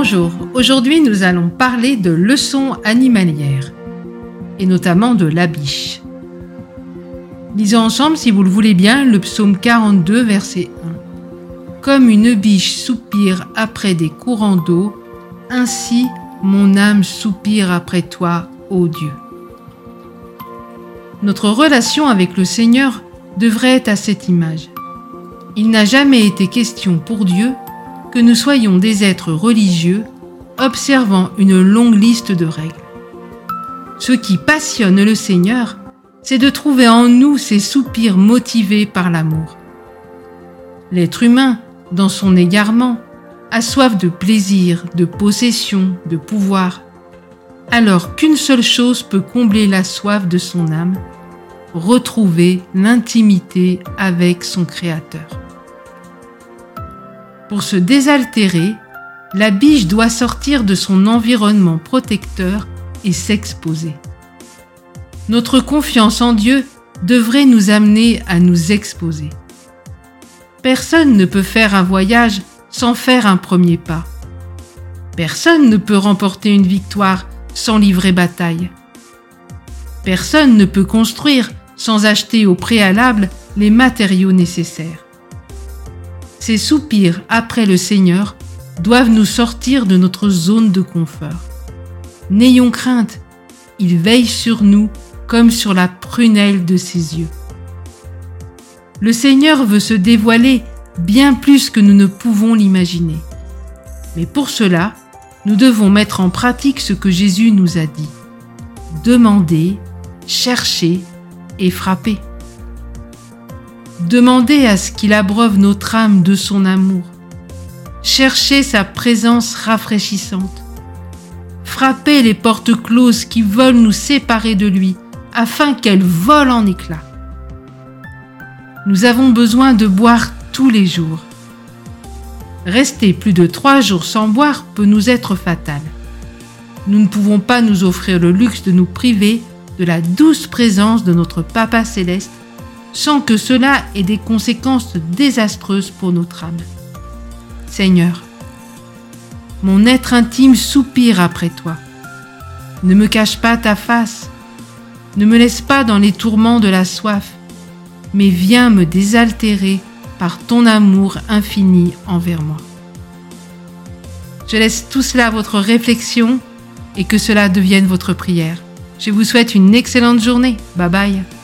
Bonjour, aujourd'hui nous allons parler de leçons animalières, et notamment de la biche. Lisons ensemble, si vous le voulez bien, le psaume 42, verset 1. Comme une biche soupire après des courants d'eau, ainsi mon âme soupire après toi, ô Dieu. Notre relation avec le Seigneur devrait être à cette image. Il n'a jamais été question pour Dieu que nous soyons des êtres religieux observant une longue liste de règles. Ce qui passionne le Seigneur, c'est de trouver en nous ces soupirs motivés par l'amour. L'être humain, dans son égarement, a soif de plaisir, de possession, de pouvoir, alors qu'une seule chose peut combler la soif de son âme, retrouver l'intimité avec son Créateur. Pour se désaltérer, la biche doit sortir de son environnement protecteur et s'exposer. Notre confiance en Dieu devrait nous amener à nous exposer. Personne ne peut faire un voyage sans faire un premier pas. Personne ne peut remporter une victoire sans livrer bataille. Personne ne peut construire sans acheter au préalable les matériaux nécessaires. Ces soupirs après le Seigneur doivent nous sortir de notre zone de confort. N'ayons crainte, il veille sur nous comme sur la prunelle de ses yeux. Le Seigneur veut se dévoiler bien plus que nous ne pouvons l'imaginer. Mais pour cela, nous devons mettre en pratique ce que Jésus nous a dit. Demander, chercher et frapper. Demandez à ce qu'il abreuve notre âme de son amour. Cherchez sa présence rafraîchissante. Frappez les portes closes qui veulent nous séparer de lui, afin qu'elles volent en éclats. Nous avons besoin de boire tous les jours. Rester plus de trois jours sans boire peut nous être fatal. Nous ne pouvons pas nous offrir le luxe de nous priver de la douce présence de notre Papa céleste sans que cela ait des conséquences désastreuses pour notre âme. Seigneur, mon être intime soupire après toi. Ne me cache pas ta face, ne me laisse pas dans les tourments de la soif, mais viens me désaltérer par ton amour infini envers moi. Je laisse tout cela à votre réflexion et que cela devienne votre prière. Je vous souhaite une excellente journée. Bye bye.